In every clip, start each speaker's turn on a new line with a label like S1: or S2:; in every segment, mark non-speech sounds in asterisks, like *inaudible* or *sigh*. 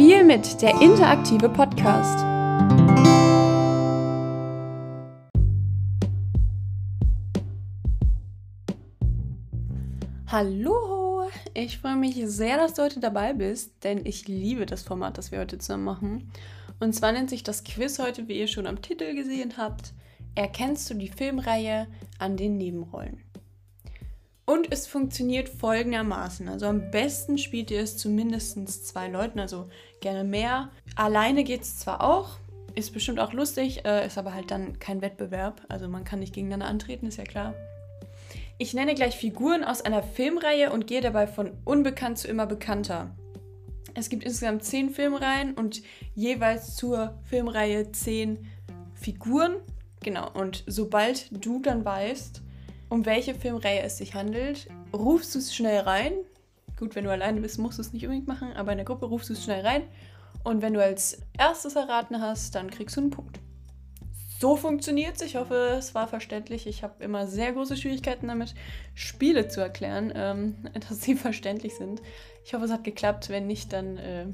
S1: Spiel mit der interaktive Podcast. Hallo, ich freue mich sehr, dass du heute dabei bist, denn ich liebe das Format, das wir heute zusammen machen. Und zwar nennt sich das Quiz heute, wie ihr schon am Titel gesehen habt, Erkennst du die Filmreihe an den Nebenrollen? Und es funktioniert folgendermaßen. Also am besten spielt ihr es zu mindestens zwei Leuten, also gerne mehr. Alleine geht es zwar auch, ist bestimmt auch lustig, äh, ist aber halt dann kein Wettbewerb. Also man kann nicht gegeneinander antreten, ist ja klar. Ich nenne gleich Figuren aus einer Filmreihe und gehe dabei von unbekannt zu immer bekannter. Es gibt insgesamt zehn Filmreihen und jeweils zur Filmreihe zehn Figuren. Genau, und sobald du dann weißt, um welche Filmreihe es sich handelt, rufst du es schnell rein. Gut, wenn du alleine bist, musst du es nicht unbedingt machen, aber in der Gruppe rufst du es schnell rein. Und wenn du als erstes erraten hast, dann kriegst du einen Punkt. So funktioniert es. Ich hoffe, es war verständlich. Ich habe immer sehr große Schwierigkeiten damit, Spiele zu erklären, ähm, *laughs* dass sie verständlich sind. Ich hoffe, es hat geklappt. Wenn nicht, dann, äh,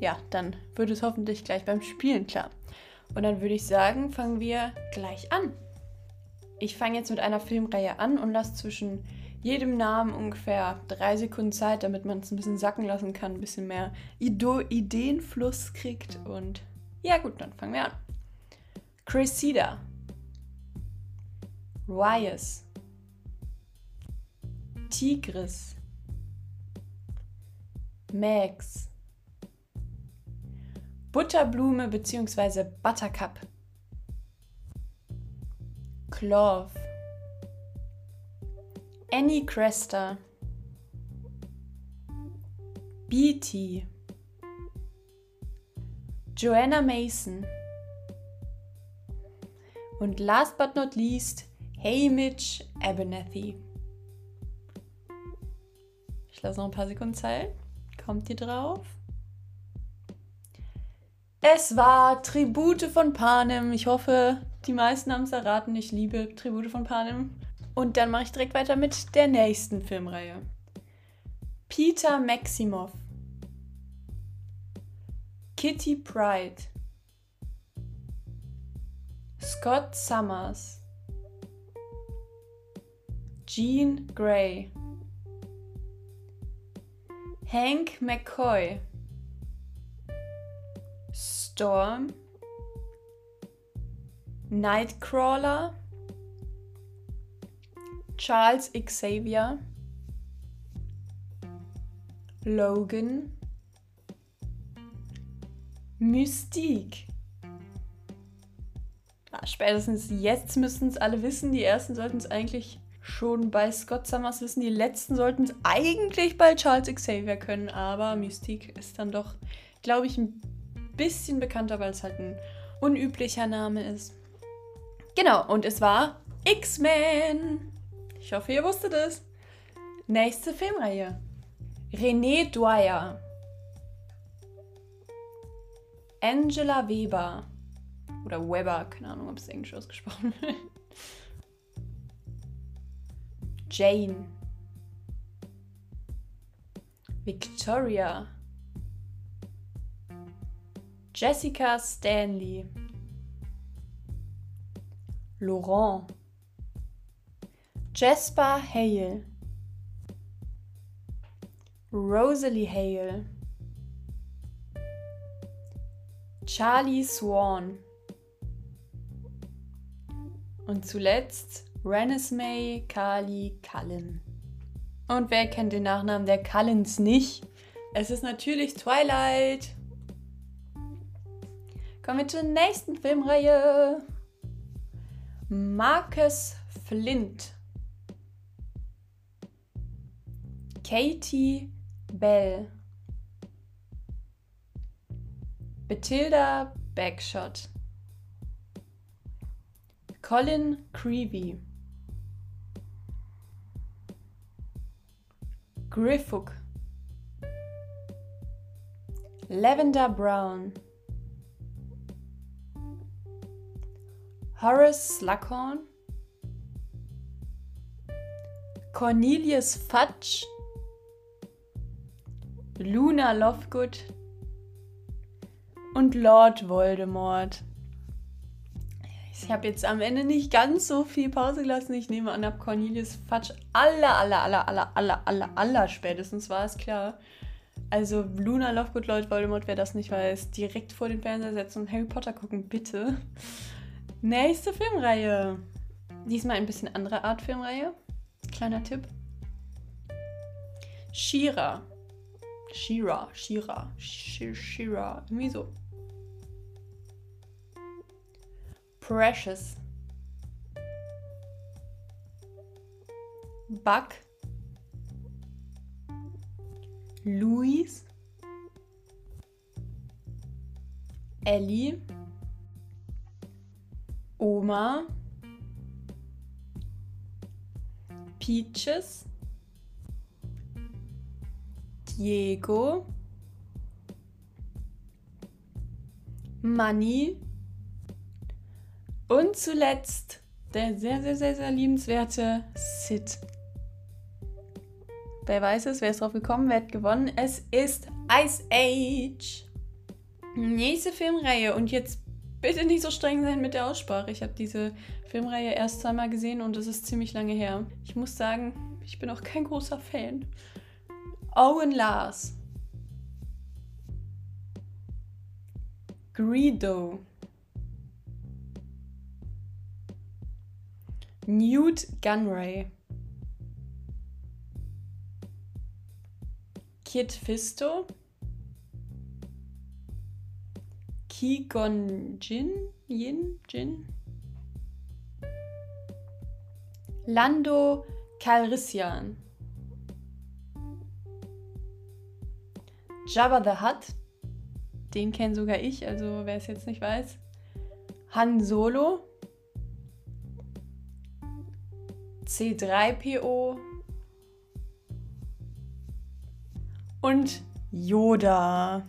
S1: ja, dann wird es hoffentlich gleich beim Spielen klar. Und dann würde ich sagen, fangen wir gleich an. Ich fange jetzt mit einer Filmreihe an und lasse zwischen jedem Namen ungefähr drei Sekunden Zeit, damit man es ein bisschen sacken lassen kann, ein bisschen mehr Ido Ideenfluss kriegt. Und ja gut, dann fangen wir an. Cressida. Rias. Tigris. Max. Butterblume bzw. Buttercup. Clove. Annie Cresta. BT. Joanna Mason. Und last but not least, Hamish Abernathy. Ich lasse noch ein paar Sekunden Zeit. Kommt ihr drauf? Es war Tribute von Panem. Ich hoffe, die meisten haben es erraten. Ich liebe Tribute von Panem. Und dann mache ich direkt weiter mit der nächsten Filmreihe. Peter Maximov. Kitty Pride. Scott Summers. Jean Grey. Hank McCoy. Storm, Nightcrawler, Charles Xavier, Logan, Mystique. Ja, spätestens jetzt müssten es alle wissen. Die ersten sollten es eigentlich schon bei Scott Summers wissen. Die letzten sollten es eigentlich bei Charles Xavier können. Aber Mystique ist dann doch, glaube ich, ein bisschen bekannter, weil es halt ein unüblicher Name ist. Genau, und es war X-Men. Ich hoffe, ihr wusstet es. Nächste Filmreihe. René Dwyer. Angela Weber. Oder Weber, keine Ahnung, ob es Englisch ausgesprochen *laughs* wird. Jane. Victoria. Jessica Stanley, Laurent, Jasper Hale, Rosalie Hale, Charlie Swan und zuletzt Renesmee Kali Cullen. Und wer kennt den Nachnamen der Cullens nicht? Es ist natürlich Twilight. Kommen wir zur nächsten Filmreihe. Marcus Flint. Katie Bell. Bathilda Backshot. Colin Creevy. Griffuk. Lavender Brown. Horace Slughorn, Cornelius Fudge, Luna Lovegood, und Lord Voldemort. Ich habe jetzt am Ende nicht ganz so viel Pause gelassen. Ich nehme an, ab Cornelius Fatsch aller, aller, aller, aller, aller, aller, aller spätestens war es klar. Also Luna Lovegood Lord Voldemort, wer das nicht weiß, direkt vor den Fernseher setzen und Harry Potter gucken, bitte. Nächste Filmreihe. Diesmal ein bisschen andere Art Filmreihe. Kleiner Tipp. Shira. Shira, Shira, Shira, irgendwie so. Precious. Buck. Louise. Ellie. Oma. Peaches. Diego. Money. Und zuletzt der sehr, sehr, sehr, sehr liebenswerte Sid. Wer weiß es, wer ist drauf gekommen, wer hat gewonnen? Es ist Ice Age. Nächste Filmreihe. Und jetzt bitte nicht so streng sein mit der Aussprache. Ich habe diese Filmreihe erst zweimal gesehen und es ist ziemlich lange her. Ich muss sagen, ich bin auch kein großer Fan. Owen Lars. Greedo. Newt Gunray. Kit Fisto. Kigon Jin. Yin? Jin? Lando Calrissian. Jabba the Hutt. Den kenne sogar ich, also wer es jetzt nicht weiß. Han Solo. C3PO und Yoda.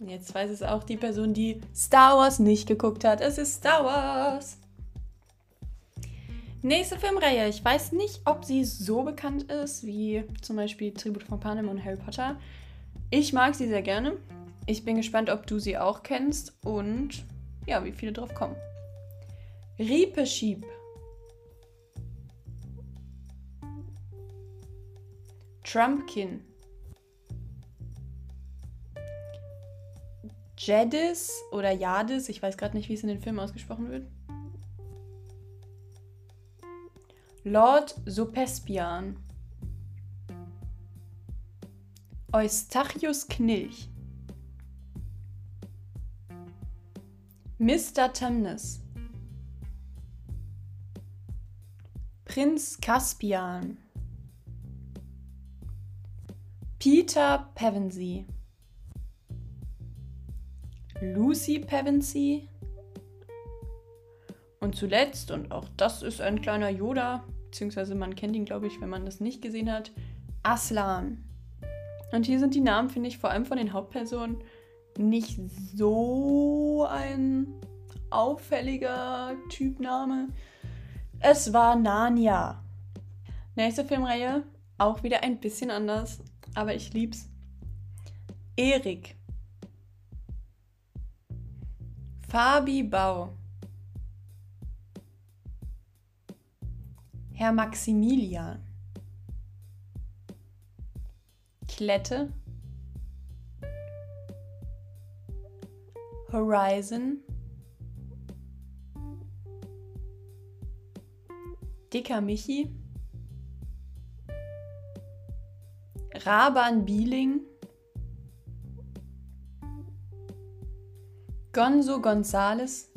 S1: Jetzt weiß es auch die Person, die Star Wars nicht geguckt hat. Es ist Star Wars. Nächste Filmreihe. Ich weiß nicht, ob sie so bekannt ist wie zum Beispiel Tribut von Panem und Harry Potter. Ich mag sie sehr gerne. Ich bin gespannt, ob du sie auch kennst und ja, wie viele drauf kommen. Riepe Schieb. Trumpkin. Jadis oder Jadis, ich weiß gerade nicht, wie es in den Filmen ausgesprochen wird. Lord Sopespian. Eustachius Knilch. Mr. Temnes. Prinz Caspian. Peter Pevensey. Lucy Pevensey. Und zuletzt, und auch das ist ein kleiner Yoda, beziehungsweise man kennt ihn, glaube ich, wenn man das nicht gesehen hat, Aslan. Und hier sind die Namen, finde ich, vor allem von den Hauptpersonen nicht so ein auffälliger Typname. Es war Narnia. Nächste Filmreihe, auch wieder ein bisschen anders aber ich lieb's. Erik. Fabi Bau. Herr Maximilian. Klette. Horizon. Dicker Michi. Raban Bieling, Gonzo Gonzales,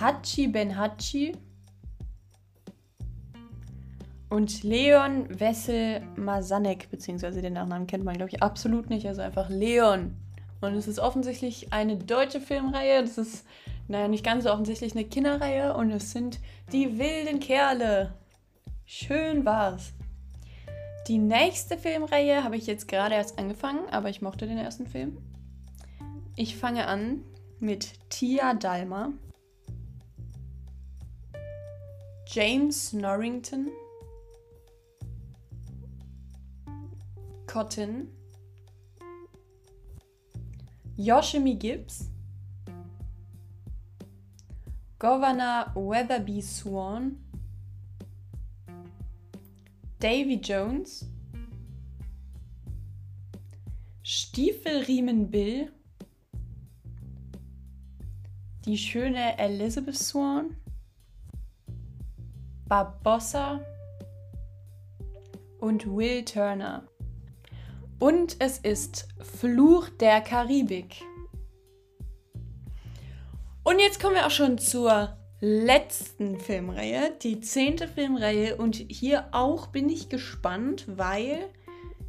S1: Hachi Ben Hachi und Leon Wessel Masanek, beziehungsweise den Nachnamen kennt man, glaube ich, absolut nicht, also einfach Leon. Und es ist offensichtlich eine deutsche Filmreihe, das ist, naja, nicht ganz so offensichtlich eine Kinderreihe und es sind die wilden Kerle. Schön war's. Die nächste Filmreihe habe ich jetzt gerade erst angefangen, aber ich mochte den ersten Film. Ich fange an mit Tia Dalma, James Norrington, Cotton, Yoshimi Gibbs, Governor Weatherby Swan, Davy Jones, Stiefelriemen Bill, die schöne Elizabeth Swan, Barbossa und Will Turner. Und es ist Fluch der Karibik. Und jetzt kommen wir auch schon zur letzten Filmreihe, die zehnte Filmreihe. Und hier auch bin ich gespannt, weil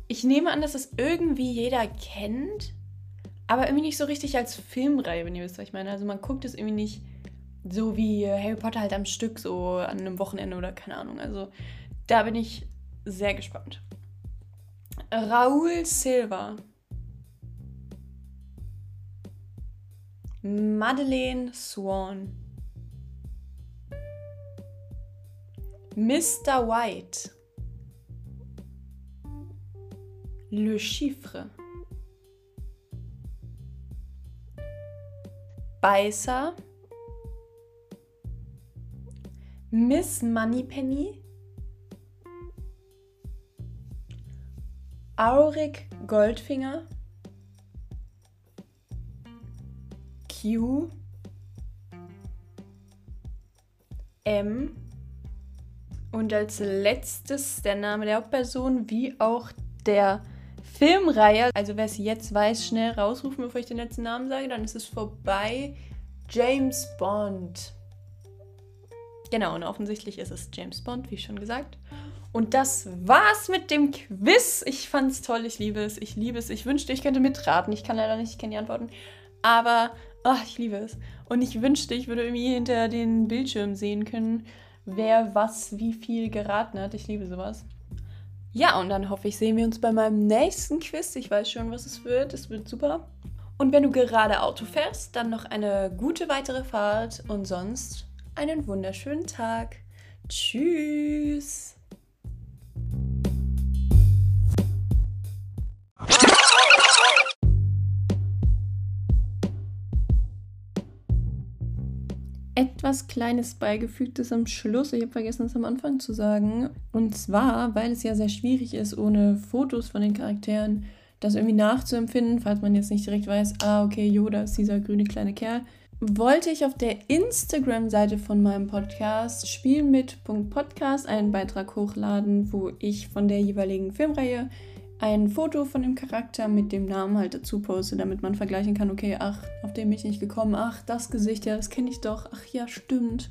S1: ich nehme an, dass es irgendwie jeder kennt, aber irgendwie nicht so richtig als Filmreihe, wenn ihr wisst, was ich meine. Also man guckt es irgendwie nicht so wie Harry Potter halt am Stück, so an einem Wochenende oder keine Ahnung. Also da bin ich sehr gespannt. Raúl Silva. Madeleine Swan. Mr. White. Le Chiffre. Beißer. Miss Moneypenny. Aurik Goldfinger. Q. M. Und als letztes der Name der Hauptperson wie auch der Filmreihe. Also wer es jetzt weiß, schnell rausrufen, bevor ich den letzten Namen sage, dann ist es vorbei. James Bond. Genau, und offensichtlich ist es James Bond, wie schon gesagt. Und das war's mit dem Quiz. Ich fand's toll, ich liebe es, ich liebe es. Ich wünschte, ich könnte mitraten. Ich kann leider nicht, ich kenne die Antworten. Aber oh, ich liebe es. Und ich wünschte, ich würde irgendwie hinter den Bildschirm sehen können, wer was wie viel geraten hat. Ich liebe sowas. Ja, und dann hoffe ich, sehen wir uns bei meinem nächsten Quiz. Ich weiß schon, was es wird. Es wird super. Und wenn du gerade Auto fährst, dann noch eine gute weitere Fahrt und sonst einen wunderschönen Tag. Tschüss. Etwas Kleines beigefügtes am Schluss. Ich habe vergessen, es am Anfang zu sagen. Und zwar, weil es ja sehr schwierig ist, ohne Fotos von den Charakteren das irgendwie nachzuempfinden, falls man jetzt nicht direkt weiß, ah, okay, Yoda ist dieser grüne kleine Kerl wollte ich auf der Instagram-Seite von meinem Podcast spielmit.podcast einen Beitrag hochladen, wo ich von der jeweiligen Filmreihe ein Foto von dem Charakter mit dem Namen halt dazu poste, damit man vergleichen kann, okay, ach, auf den bin ich nicht gekommen, ach, das Gesicht, ja, das kenne ich doch, ach ja, stimmt.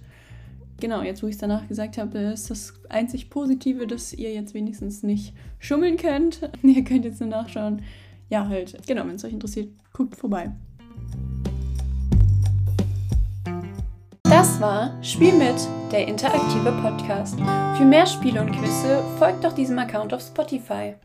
S1: Genau, jetzt wo ich es danach gesagt habe, ist das einzig Positive, dass ihr jetzt wenigstens nicht schummeln könnt. *laughs* ihr könnt jetzt nur nachschauen. Ja, halt, genau, wenn es euch interessiert, guckt vorbei. Das war Spiel mit, der interaktive Podcast. Für mehr Spiele und Quizze folgt doch diesem Account auf Spotify.